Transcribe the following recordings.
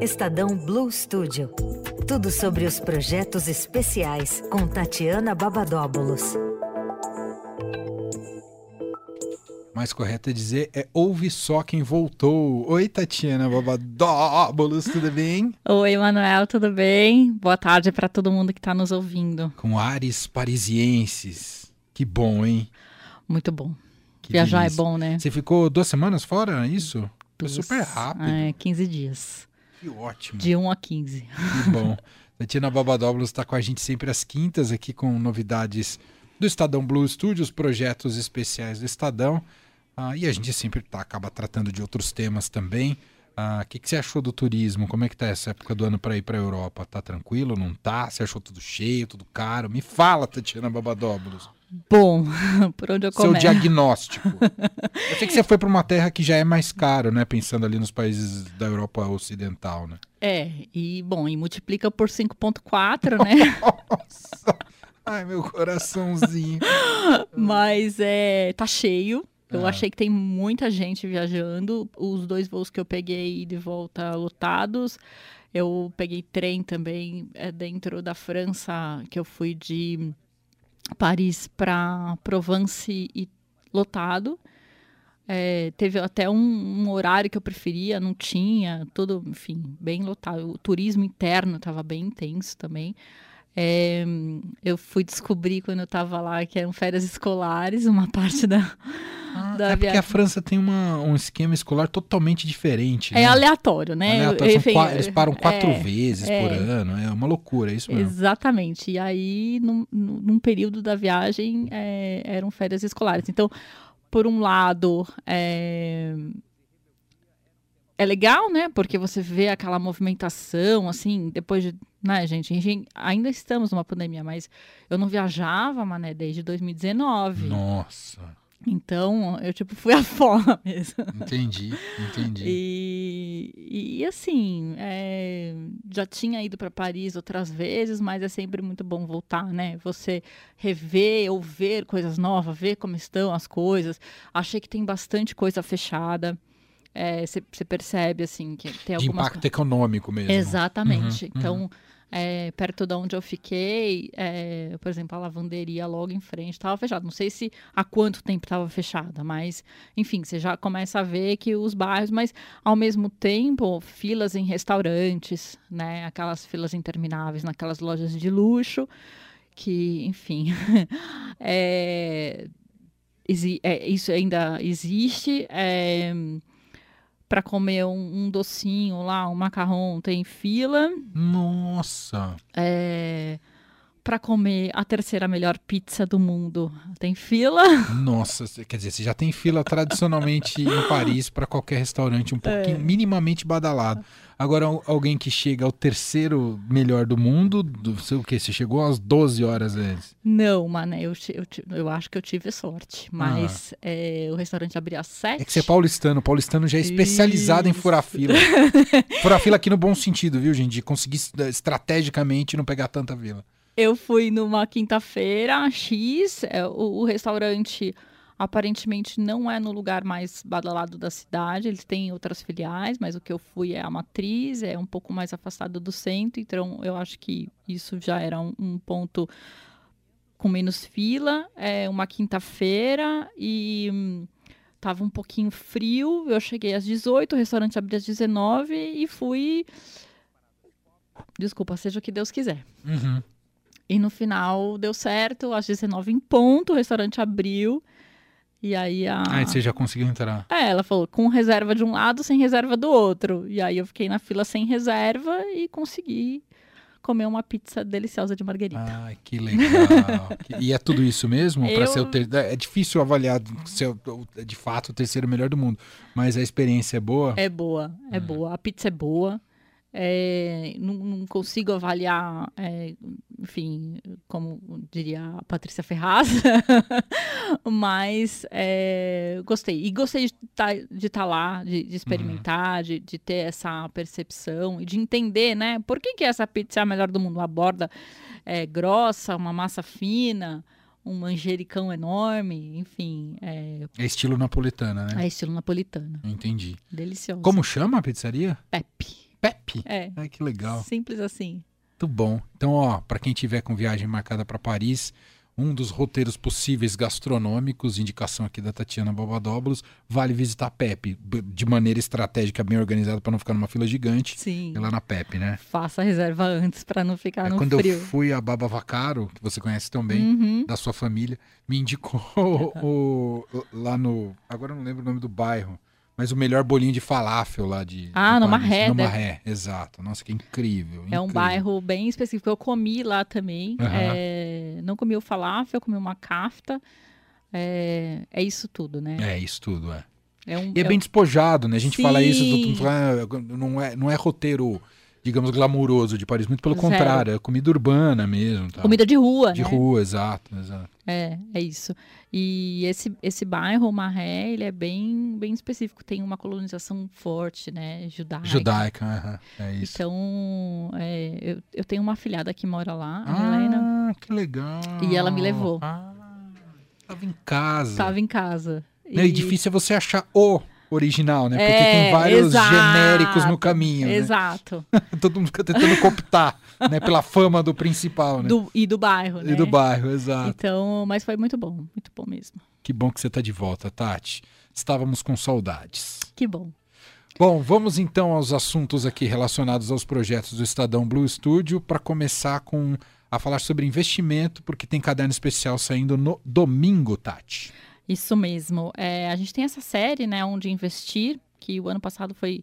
Estadão Blue Studio. Tudo sobre os projetos especiais com Tatiana Babadóbulos. Mais correto é dizer é ouve só quem voltou. Oi, Tatiana Babadóbulos, tudo bem? Oi, Manuel, tudo bem? Boa tarde para todo mundo que está nos ouvindo. Com ares parisienses. Que bom, hein? Muito bom. Que Viajar delícia. é bom, né? Você ficou duas semanas fora, é isso? Foi Duas- super rápido. É, 15 dias. Que ótimo. De 1 a 15. Que bom. Tatiana Babadóbulos está com a gente sempre às quintas aqui com novidades do Estadão Blue Studios, projetos especiais do Estadão. Ah, e a gente sempre tá, acaba tratando de outros temas também. Ah, O que, que você achou do turismo? Como é que tá essa época do ano para ir para a Europa? Tá tranquilo? Não tá? Você achou tudo cheio, tudo caro? Me fala, Tatiana Babadóbulos. Bom, por onde eu Seu começo? diagnóstico. Eu sei que você foi para uma terra que já é mais caro, né? Pensando ali nos países da Europa Ocidental, né? É, e bom, e multiplica por 5.4, né? Nossa! Ai, meu coraçãozinho. Mas é, tá cheio. Eu Ah. achei que tem muita gente viajando. Os dois voos que eu peguei de volta lotados. Eu peguei trem também é, dentro da França, que eu fui de Paris para Provence e lotado. É, teve até um, um horário que eu preferia, não tinha, tudo, enfim, bem lotado. O turismo interno estava bem intenso também. É, eu fui descobrir quando eu estava lá que eram férias escolares, uma parte da. Da é porque a França tem uma, um esquema escolar totalmente diferente. É né? aleatório, né? Aleatório, Enfim, eles param quatro é, vezes é. por ano. É uma loucura, é isso mesmo. Exatamente. E aí, num, num período da viagem, é, eram férias escolares. Então, por um lado, é, é legal, né? Porque você vê aquela movimentação, assim, depois de. Né, gente ainda estamos numa pandemia, mas eu não viajava, mané, desde 2019. Nossa, Então, eu, tipo, fui a fora mesmo. entendi, entendi. E, e assim, é, já tinha ido para Paris outras vezes, mas é sempre muito bom voltar, né? Você rever ou ver coisas novas, ver como estão as coisas. Achei que tem bastante coisa fechada. Você percebe, assim, que tem De algumas impacto econômico mesmo. Exatamente. Uhum, Então, é, perto de onde eu fiquei, é, por exemplo, a lavanderia logo em frente estava fechada. Não sei se há quanto tempo estava fechada, mas, enfim, você já começa a ver que os bairros, mas ao mesmo tempo, filas em restaurantes, né? Aquelas filas intermináveis naquelas lojas de luxo, que, enfim, é, é, isso ainda existe. É, para comer um, um docinho lá, um macarrão, tem fila. Nossa, É, para comer a terceira melhor pizza do mundo, tem fila. nossa. Quer dizer, você já tem fila tradicionalmente em Paris para qualquer restaurante um pouquinho minimamente badalado. Agora, al- alguém que chega ao terceiro melhor do mundo, do, sei o quê? Você chegou às 12 horas antes. Não, mané, eu, eu, eu acho que eu tive sorte. Mas é, o restaurante abria às sete. É que você é paulistano. O paulistano já é especializado em Isso. furar fila. furar fila aqui no bom sentido, viu, gente? De conseguir eh, estrategicamente não pegar tanta fila. Eu fui numa quinta-feira, X, é, o, o restaurante aparentemente não é no lugar mais badalado da cidade, eles têm outras filiais, mas o que eu fui é a matriz, é um pouco mais afastado do centro, então eu acho que isso já era um, um ponto com menos fila, é uma quinta-feira e hum, tava um pouquinho frio, eu cheguei às 18, o restaurante abria às 19 e fui Desculpa, seja o que Deus quiser. Uhum. E no final deu certo, às 19 em ponto, o restaurante abriu. E aí a. Ah, e você já conseguiu entrar. É, ela falou com reserva de um lado, sem reserva do outro. E aí eu fiquei na fila sem reserva e consegui comer uma pizza deliciosa de marguerita. Ai, que legal. E é tudo isso mesmo? Eu- ser o ter... É difícil avaliar o- o- de fato o terceiro melhor do mundo. Mas a experiência é boa? É boa, é Hum. boa. A pizza é boa. É, não, não consigo avaliar, é, enfim, como diria a Patrícia Ferraz, mas é, gostei. E gostei de estar de tá lá, de, de experimentar, de, de ter essa percepção e de entender, né? Por que, que essa pizza é a melhor do mundo? Uma borda é, grossa, uma massa fina, um manjericão enorme, enfim, é, É estilo napolitana, né? é estilo napolitano. Entendi. Delicioso. Como chama a pizzaria? Pepe. Pepe. É. Ai, que legal. Simples assim. Muito bom. Então, ó, para quem tiver com viagem marcada para Paris, um dos roteiros possíveis gastronômicos, indicação aqui da Tatiana Bobadóbulos, vale visitar a PEP, b- de maneira estratégica, bem organizada, para não ficar numa fila gigante. Sim. É lá na PEP, né? Faça a reserva antes para não ficar É, no quando frio. eu fui a Baba Vacaro, que você conhece tão bem, Uhum. da sua família, me indicou o, o- lá no. Agora eu não lembro o nome do bairro, mas o melhor bolinho de falafel lá de. Ah, de no Paris. Marré, No deve- Marré, exato. Nossa, que incrível. É um incrível. bairro bem específico. Eu comi lá também. Aham. É, não comi o falafel, comi uma kafta. É, é isso tudo, né? É, isso tudo, é. É um, E é é bem despojado, né? A gente fala isso, Sim. fala, ah, não, é, não é roteiro, digamos, glamuroso de Paris, muito pelo Zero. contrário, é comida urbana mesmo. tal. comida de rua, de né? rua, exato, exato. É, é isso. E esse, esse bairro, o Marré, ele é bem, bem específico. Tem uma colonização forte, né? Judaica. Judaica, é isso. Então, é, eu, eu tenho uma afilhada que mora lá, a Helena. ah, que legal. E ela me levou. Ah, tava em casa. Estava em casa. Né, E difícil é você achar o original, né? Porque É, tem vários exato, genéricos no caminho. né? Exato. Todo mundo fica tentando cooptar, né? Pela fama do principal, né? Do- e do bairro, né? E do bairro, exato. Então, mas foi muito bom, muito bom mesmo. Que bom que você está de volta, Tati. Estávamos com saudades. Que bom. Bom, vamos então aos assuntos aqui relacionados aos projetos do Estadão Blue Studio para começar com a falar sobre investimento, porque tem caderno especial saindo no domingo, Tati. Isso mesmo. É, a gente tem essa série, né, onde investir, que o ano passado foi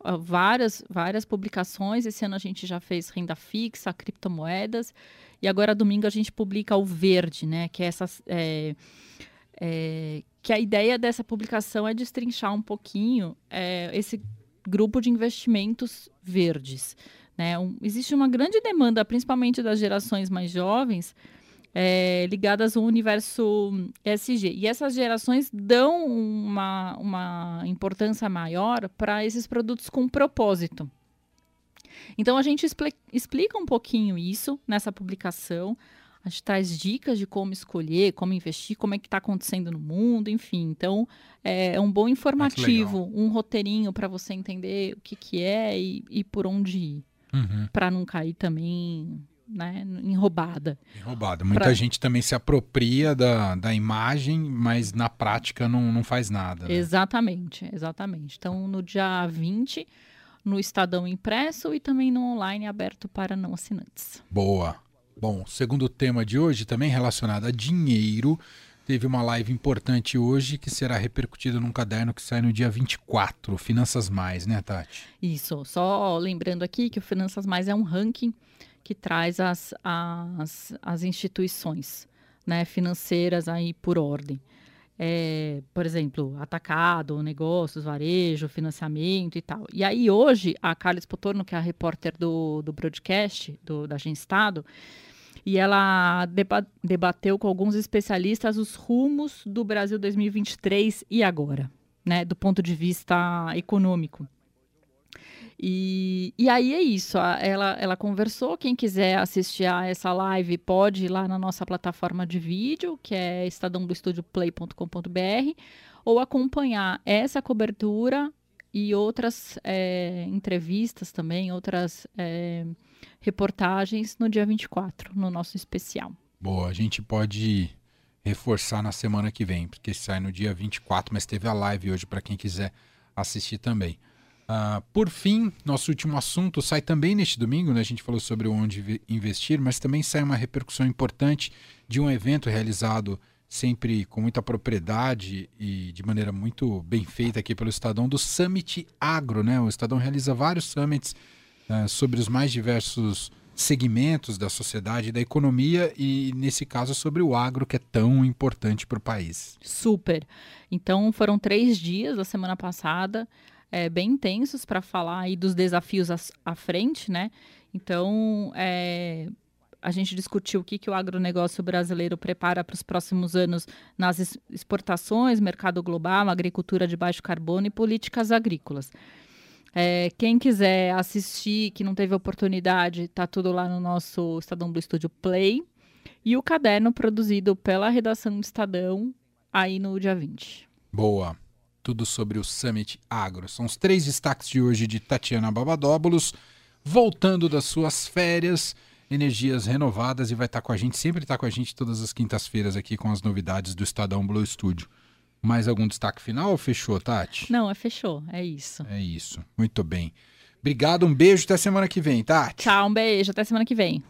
ah, várias, várias publicações. Esse ano a gente já fez renda fixa, criptomoedas. E agora, domingo, a gente publica o Verde, né, que é essa... é, é, que a ideia dessa publicação é destrinchar um pouquinho é, esse grupo de investimentos verdes. Né? Um- existe uma grande demanda, principalmente das gerações mais jovens, é, ligadas ao universo ESG. E essas gerações dão uma, uma importância maior para esses produtos com propósito. Então a gente expli- explica um pouquinho isso nessa publicação. A gente traz dicas de como escolher, como investir, como é que está acontecendo no mundo, enfim. Então, é um bom informativo, um roteirinho para você entender o que, que é e, e por onde ir, Uhum. para não cair também né, em roubada. Muita Pra- gente também se apropria da, da imagem, mas na prática não, não faz nada. né? Exatamente, exatamente. Então, no dia 20, no Estadão Impresso e também no online aberto para não assinantes. Boa. Bom, segundo tema de hoje, também relacionado a dinheiro, teve uma live importante hoje que será repercutida num caderno que sai no dia 24, Finanças Mais, né, Tati? Isso, só lembrando aqui que o Finanças Mais é um ranking que traz as, as, as instituições né, financeiras aí por ordem. É, por exemplo, atacado, negócios, varejo, financiamento e tal. E aí hoje a Carlos Potorno, que é a repórter do, do broadcast do, da Agência Estado, e ela deba- debateu com alguns especialistas os rumos do Brasil 2023 e agora, né, do ponto de vista econômico. E, e aí é isso, ela, ela conversou. Quem quiser assistir a essa live pode ir lá na nossa plataforma de vídeo, que é estadãobluestudioplay.com.br, ou acompanhar essa cobertura e outras é, entrevistas também, outras é, reportagens no dia 24, no nosso especial. Boa, a gente pode reforçar na semana que vem, porque sai no dia 24, mas teve a live hoje para quem quiser assistir também. Ah, por fim, nosso último assunto sai também neste domingo, né? A gente falou sobre onde investir, mas também sai uma repercussão importante de um evento realizado sempre com muita propriedade e de maneira muito bem feita aqui pelo Estadão, do Summit Agro, né? O Estadão realiza vários summits ah, sobre os mais diversos segmentos da sociedade da economia e nesse caso sobre o agro que é tão importante para o país. Super. Então foram três dias da semana passada, é, bem intensos para falar aí dos desafios à, à frente, né? Então é, a gente discutiu o que, que o agronegócio brasileiro prepara para os próximos anos nas es- exportações, mercado global, agricultura de baixo carbono e políticas agrícolas. É, quem quiser assistir, que não teve oportunidade, tá tudo lá no nosso Estadão Blue Studio Play. E o caderno produzido pela redação do Estadão aí no dia 20. Boa. Tudo sobre o Summit Agro. São os três destaques de hoje de Tatiana Babadóbulos, voltando das suas férias, energias renovadas e vai estar com a gente, sempre está com a gente todas as quintas-feiras aqui com as novidades do Estadão Blue Studio. Mais algum destaque final ou fechou, Tati? Não, é fechou, é isso. É isso, muito bem. Obrigado, um beijo, até semana que vem, Tati. Tchau, um beijo, até semana que vem.